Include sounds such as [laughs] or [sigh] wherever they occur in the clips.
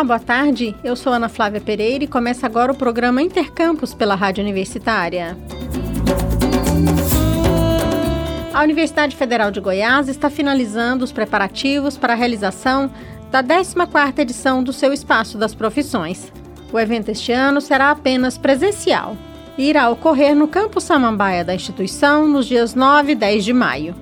Olá, boa tarde. Eu sou Ana Flávia Pereira e começa agora o programa Intercampus pela Rádio Universitária. A Universidade Federal de Goiás está finalizando os preparativos para a realização da 14ª edição do seu Espaço das Profissões. O evento este ano será apenas presencial e irá ocorrer no Campo Samambaia da instituição nos dias 9 e 10 de maio.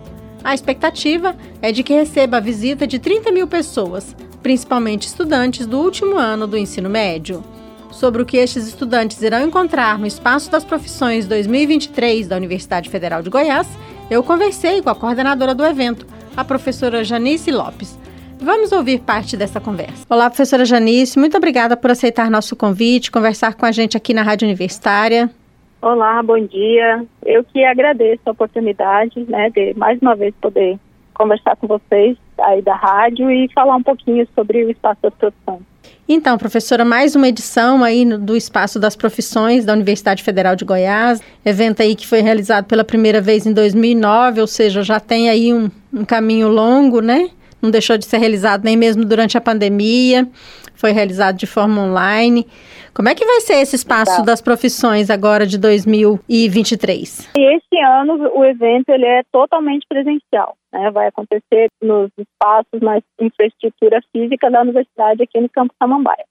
A expectativa é de que receba a visita de 30 mil pessoas, principalmente estudantes do último ano do ensino médio. Sobre o que estes estudantes irão encontrar no Espaço das Profissões 2023 da Universidade Federal de Goiás, eu conversei com a coordenadora do evento, a professora Janice Lopes. Vamos ouvir parte dessa conversa. Olá, professora Janice, muito obrigada por aceitar nosso convite, conversar com a gente aqui na Rádio Universitária. Olá, bom dia. Eu que agradeço a oportunidade, né, de mais uma vez poder conversar com vocês aí da rádio e falar um pouquinho sobre o Espaço das Profissões. Então, professora, mais uma edição aí do Espaço das Profissões da Universidade Federal de Goiás, evento aí que foi realizado pela primeira vez em 2009, ou seja, já tem aí um, um caminho longo, né? Não deixou de ser realizado nem mesmo durante a pandemia, foi realizado de forma online. Como é que vai ser esse espaço Exato. das profissões agora de 2023? E esse ano o evento ele é totalmente presencial. Né? Vai acontecer nos espaços, na infraestrutura física da universidade aqui no Campo Samambaia.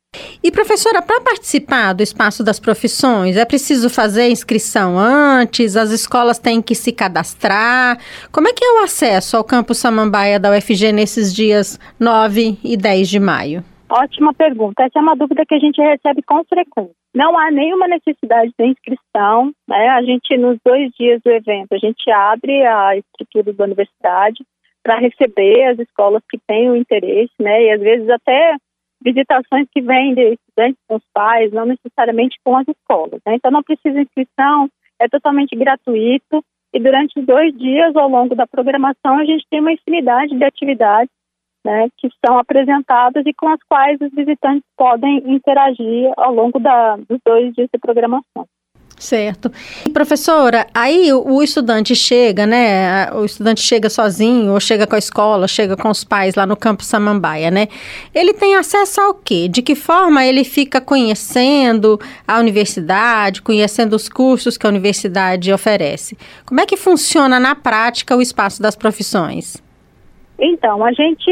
E professora, para participar do espaço das profissões, é preciso fazer inscrição antes? As escolas têm que se cadastrar? Como é que é o acesso ao Campo Samambaia da UFG nesses dias 9 e 10 de maio? Ótima pergunta. Essa é uma dúvida que a gente recebe com frequência. Não há nenhuma necessidade de inscrição, né? A gente, nos dois dias do evento, a gente abre a estrutura da universidade para receber as escolas que têm o interesse, né? E às vezes até visitações que vêm de estudantes com os pais, não necessariamente com as escolas, né? Então não precisa inscrição, é totalmente gratuito e durante dois dias ao longo da programação a gente tem uma infinidade de atividades né, que são apresentadas e com as quais os visitantes podem interagir ao longo da, dos dois dias de programação. Certo. E professora, aí o estudante chega, né? O estudante chega sozinho, ou chega com a escola, chega com os pais lá no campo Samambaia, né? Ele tem acesso ao quê? De que forma ele fica conhecendo a universidade, conhecendo os cursos que a universidade oferece? Como é que funciona na prática o espaço das profissões? Então, a gente,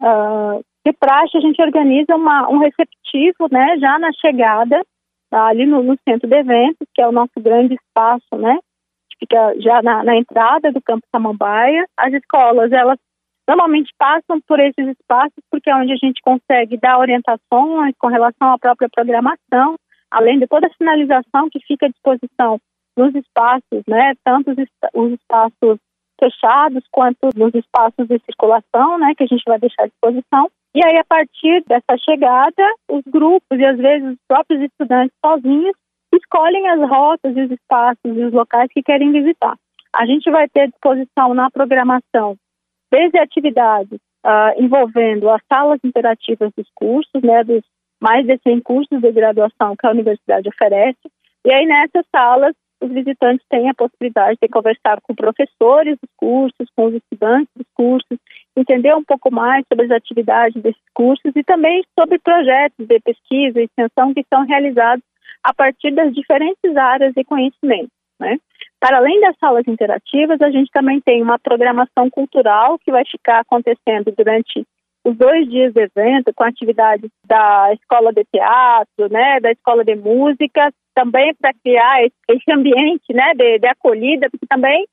uh, de praxe, a gente organiza uma, um receptivo, né, já na chegada, tá, ali no, no, centro de eventos, que é o nosso grande espaço, né, fica já na, na entrada do Campo Samambaia. As escolas, elas normalmente passam por esses espaços porque é onde a gente consegue dar orientações com relação à própria programação, além de toda a sinalização que fica à disposição nos espaços, né, tanto os, os espaços fechados quanto nos espaços de circulação, né, que a gente vai deixar à disposição. E aí, a partir dessa chegada, os grupos e às vezes os próprios estudantes sozinhos escolhem as rotas e os espaços e os locais que querem visitar. A gente vai ter à disposição na programação desde atividades uh, envolvendo as salas interativas dos cursos, né, dos mais de 100 cursos de graduação que a universidade oferece. E aí, nessas salas, os visitantes têm a possibilidade de conversar com professores dos cursos, com os estudantes dos cursos, entender um pouco mais sobre as atividades desses cursos e também sobre projetos de pesquisa e extensão que são realizados a partir das diferentes áreas de conhecimento. Né? Para além das salas interativas, a gente também tem uma programação cultural que vai ficar acontecendo durante os dois dias do evento, com atividades da escola de teatro, né, da escola de música, também para criar esse ambiente, né, de, de acolhida, porque também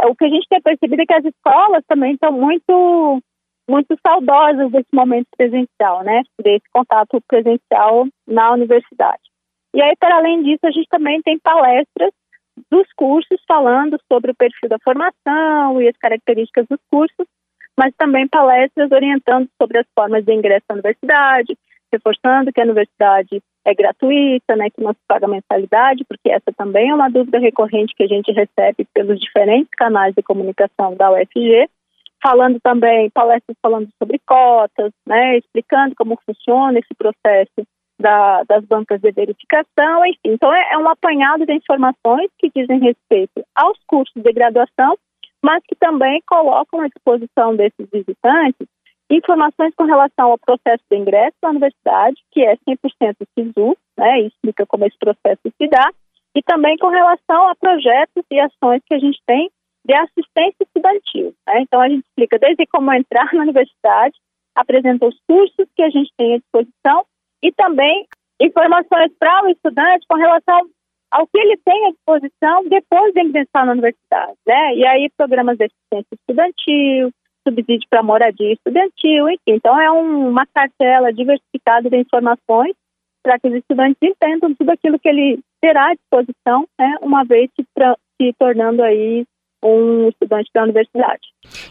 é, o que a gente tem percebido é que as escolas também estão muito muito saudosas desse momento presencial, né, desse contato presencial na universidade. E aí, para além disso, a gente também tem palestras dos cursos falando sobre o perfil da formação e as características dos cursos, mas também palestras orientando sobre as formas de ingresso à universidade, reforçando que a universidade é gratuita, né, que não se paga mensalidade, porque essa também é uma dúvida recorrente que a gente recebe pelos diferentes canais de comunicação da UFG, falando também, palestras falando sobre cotas, né, explicando como funciona esse processo da, das bancas de verificação, enfim. Então, é, é um apanhado de informações que dizem respeito aos cursos de graduação mas que também colocam à disposição desses visitantes informações com relação ao processo de ingresso na universidade, que é 100% SISU, né, explica como esse processo se dá, e também com relação a projetos e ações que a gente tem de assistência estudantil. Né? Então, a gente explica desde como entrar [laughs] na universidade, apresenta os cursos que a gente tem à disposição e também informações para o estudante com relação ao que ele tem à disposição depois de ingressar na universidade. Né? E aí, programas de assistência estudantil, subsídio para moradia estudantil, enfim. Então, é um, uma cartela diversificada de informações para que os estudantes entendam tudo aquilo que ele terá à disposição, né, uma vez se, se tornando aí um estudante da universidade.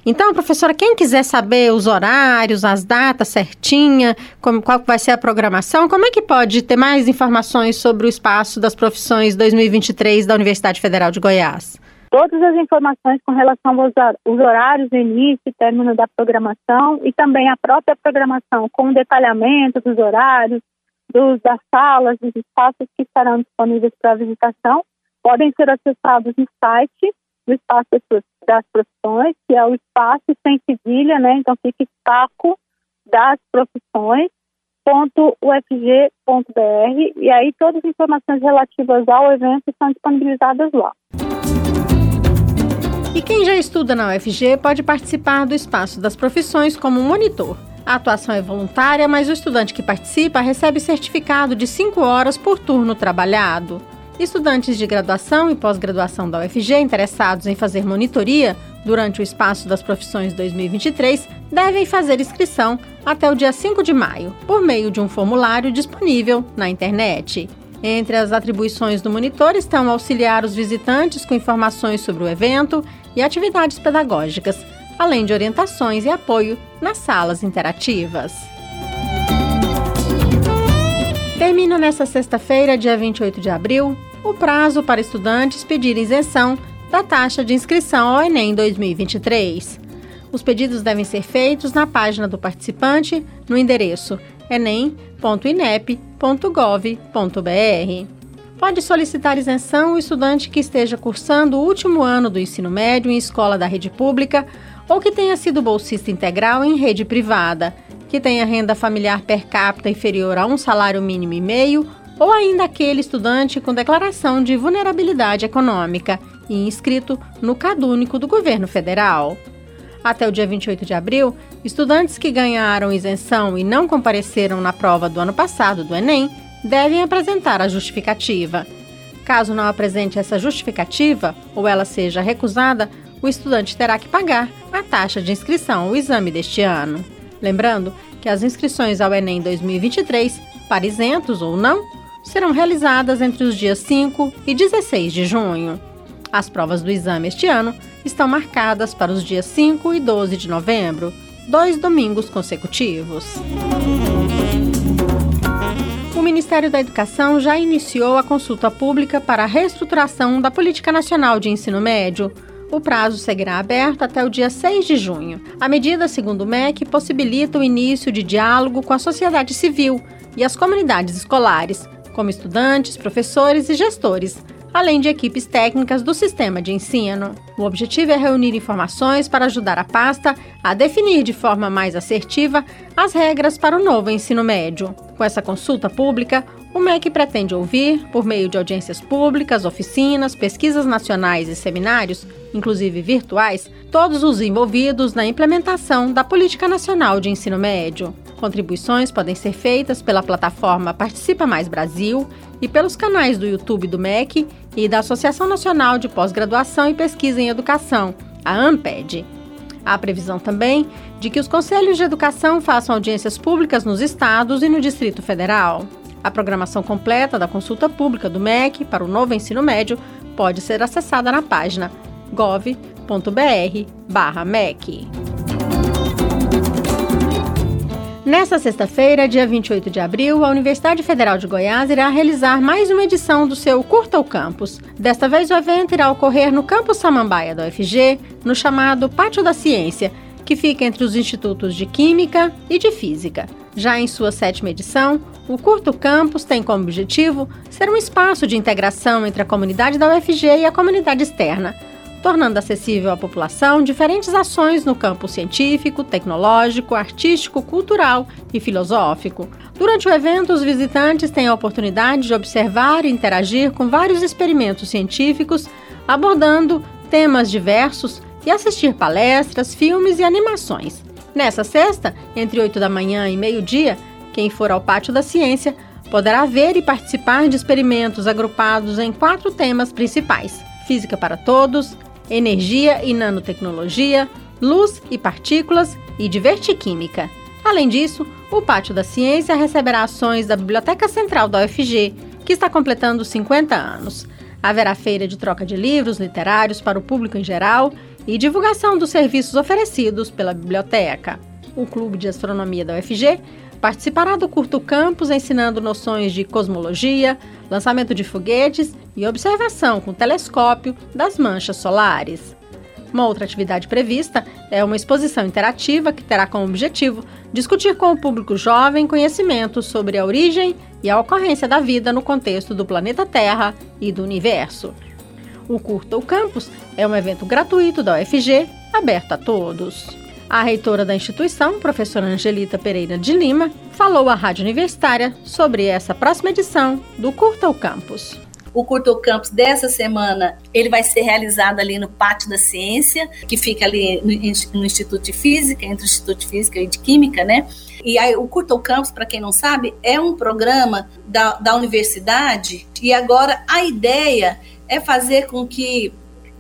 Então, professora, quem quiser saber os horários, as datas certinha, como, qual vai ser a programação, como é que pode ter mais informações sobre o espaço das profissões 2023 da Universidade Federal de Goiás? Todas as informações com relação aos horários, início e término da programação e também a própria programação com o detalhamento dos horários, dos, das salas, dos espaços que estarão disponíveis para visitação, podem ser acessados no site do Espaço das Profissões, que é o espaço sem cedilha, né? Então fica espaço das profissões .ufg.br e aí todas as informações relativas ao evento estão disponibilizadas lá. E quem já estuda na UFG pode participar do Espaço das Profissões como monitor. A atuação é voluntária, mas o estudante que participa recebe certificado de 5 horas por turno trabalhado. Estudantes de graduação e pós-graduação da UFG interessados em fazer monitoria durante o Espaço das Profissões 2023 devem fazer inscrição até o dia 5 de maio, por meio de um formulário disponível na internet. Entre as atribuições do monitor estão auxiliar os visitantes com informações sobre o evento e atividades pedagógicas, além de orientações e apoio nas salas interativas. Termina nesta sexta-feira, dia 28 de abril, o prazo para estudantes pedirem isenção da taxa de inscrição ao Enem 2023. Os pedidos devem ser feitos na página do participante no endereço enem.inep.gov.br. Pode solicitar isenção o estudante que esteja cursando o último ano do ensino médio em escola da rede pública ou que tenha sido bolsista integral em rede privada, que tenha renda familiar per capita inferior a um salário mínimo e meio, ou ainda aquele estudante com declaração de vulnerabilidade econômica e inscrito no Cadúnico do governo federal. Até o dia 28 de abril, estudantes que ganharam isenção e não compareceram na prova do ano passado do Enem devem apresentar a justificativa. Caso não apresente essa justificativa ou ela seja recusada, o estudante terá que pagar a taxa de inscrição ao exame deste ano. Lembrando que as inscrições ao Enem 2023, para isentos ou não, serão realizadas entre os dias 5 e 16 de junho. As provas do exame este ano estão marcadas para os dias 5 e 12 de novembro, dois domingos consecutivos. Ministério da Educação já iniciou a consulta pública para a reestruturação da Política Nacional de Ensino Médio o prazo seguirá aberto até o dia 6 de junho. A medida, segundo o MEC, possibilita o início de diálogo com a sociedade civil e as comunidades escolares, como estudantes, professores e gestores, além de equipes técnicas do sistema de ensino. O objetivo é reunir informações para ajudar a pasta a definir de forma mais assertiva as regras para o novo ensino médio. Com essa consulta pública, o MEC pretende ouvir, por meio de audiências públicas, oficinas, pesquisas nacionais e seminários, inclusive virtuais, todos os envolvidos na implementação da Política Nacional de Ensino Médio. Contribuições podem ser feitas pela plataforma Participa Mais Brasil e pelos canais do YouTube do MEC e da Associação Nacional de Pós-Graduação e Pesquisa em Educação, a AMPED. Há previsão também de que os conselhos de educação façam audiências públicas nos estados e no Distrito Federal. A programação completa da consulta pública do MEC para o novo ensino médio pode ser acessada na página gov.br/mec. Nesta sexta-feira, dia 28 de abril, a Universidade Federal de Goiás irá realizar mais uma edição do seu Curta o Campus. Desta vez, o evento irá ocorrer no Campus Samambaia da UFG, no chamado Pátio da Ciência, que fica entre os institutos de Química e de Física. Já em sua sétima edição, o Curto Campus tem como objetivo ser um espaço de integração entre a comunidade da UFG e a comunidade externa, tornando acessível à população diferentes ações no campo científico, tecnológico, artístico, cultural e filosófico. Durante o evento, os visitantes têm a oportunidade de observar e interagir com vários experimentos científicos, abordando temas diversos e assistir palestras, filmes e animações. Nessa sexta, entre 8 da manhã e meio-dia, quem for ao Pátio da Ciência poderá ver e participar de experimentos agrupados em quatro temas principais: física para todos, energia e nanotecnologia, luz e partículas e divertiquímica. Além disso, o Pátio da Ciência receberá ações da Biblioteca Central da UFG, que está completando 50 anos. Haverá feira de troca de livros literários para o público em geral e divulgação dos serviços oferecidos pela biblioteca. O Clube de Astronomia da UFG participará do Curto Campus ensinando noções de cosmologia, lançamento de foguetes e observação com telescópio das manchas solares. Uma outra atividade prevista é uma exposição interativa que terá como objetivo discutir com o público jovem conhecimentos sobre a origem e a ocorrência da vida no contexto do planeta Terra e do universo. O Curta o Campus é um evento gratuito da UFG, aberto a todos. A reitora da instituição, professora Angelita Pereira de Lima, falou à Rádio Universitária sobre essa próxima edição do Curta o Campus. O Curto Campus dessa semana, ele vai ser realizado ali no Pátio da Ciência, que fica ali no, Instituto de Física, entre o Instituto de Física e de Química, né? E aí, o Curto Campus, para quem não sabe, é um programa da, da universidade e agora a ideia é fazer com que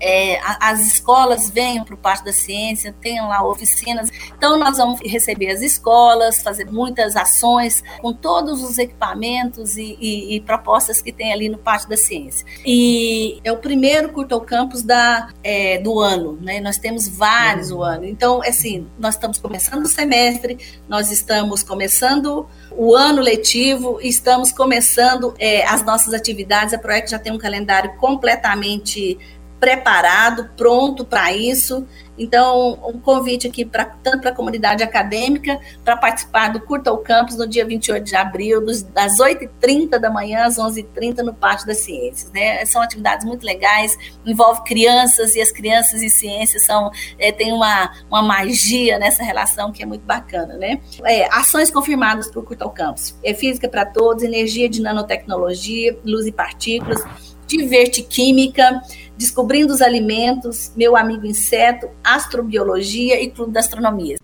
é, as escolas venham para o Parque da Ciência, tenham lá oficinas. Então, nós vamos receber as escolas, fazer muitas ações com todos os equipamentos e, e, e propostas que tem ali no Parque da Ciência. E é o primeiro Curto Campus da, é, do ano, né? Nós temos vários uhum. o ano. Então, assim, nós estamos começando o semestre, nós estamos começando o ano letivo, estamos começando é, as nossas atividades. A Proec já tem um calendário completamente preparado, pronto para isso. Então, um convite aqui pra, tanto para a comunidade acadêmica para participar do Curta ao Campus no dia 28 de abril, dos, das 8h30 da manhã às 11h30 no Pátio das Ciências. Né? São atividades muito legais, envolve crianças e as crianças e ciências são, é, tem uma, uma magia nessa relação que é muito bacana. Né? É, ações confirmadas para o Curta ao Campus. É física para todos, energia de nanotecnologia, luz e partículas, divertiquímica, descobrindo os alimentos, meu amigo inseto, astrobiologia e clube da astronomia.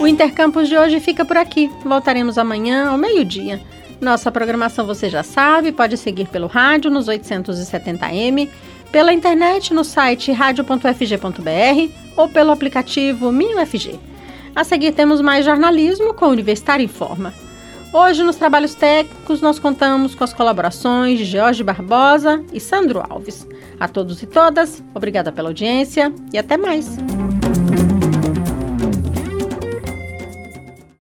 O Intercampus de hoje fica por aqui. Voltaremos amanhã ao meio-dia. Nossa programação você já sabe, pode seguir pelo rádio nos 870m, pela internet no site radio.fg.br ou pelo aplicativo MinUFG. A seguir temos mais jornalismo com o Universitário em Forma. Hoje, nos trabalhos técnicos, nós contamos com as colaborações de Jorge Barbosa e Sandro Alves. A todos e todas, obrigada pela audiência e até mais.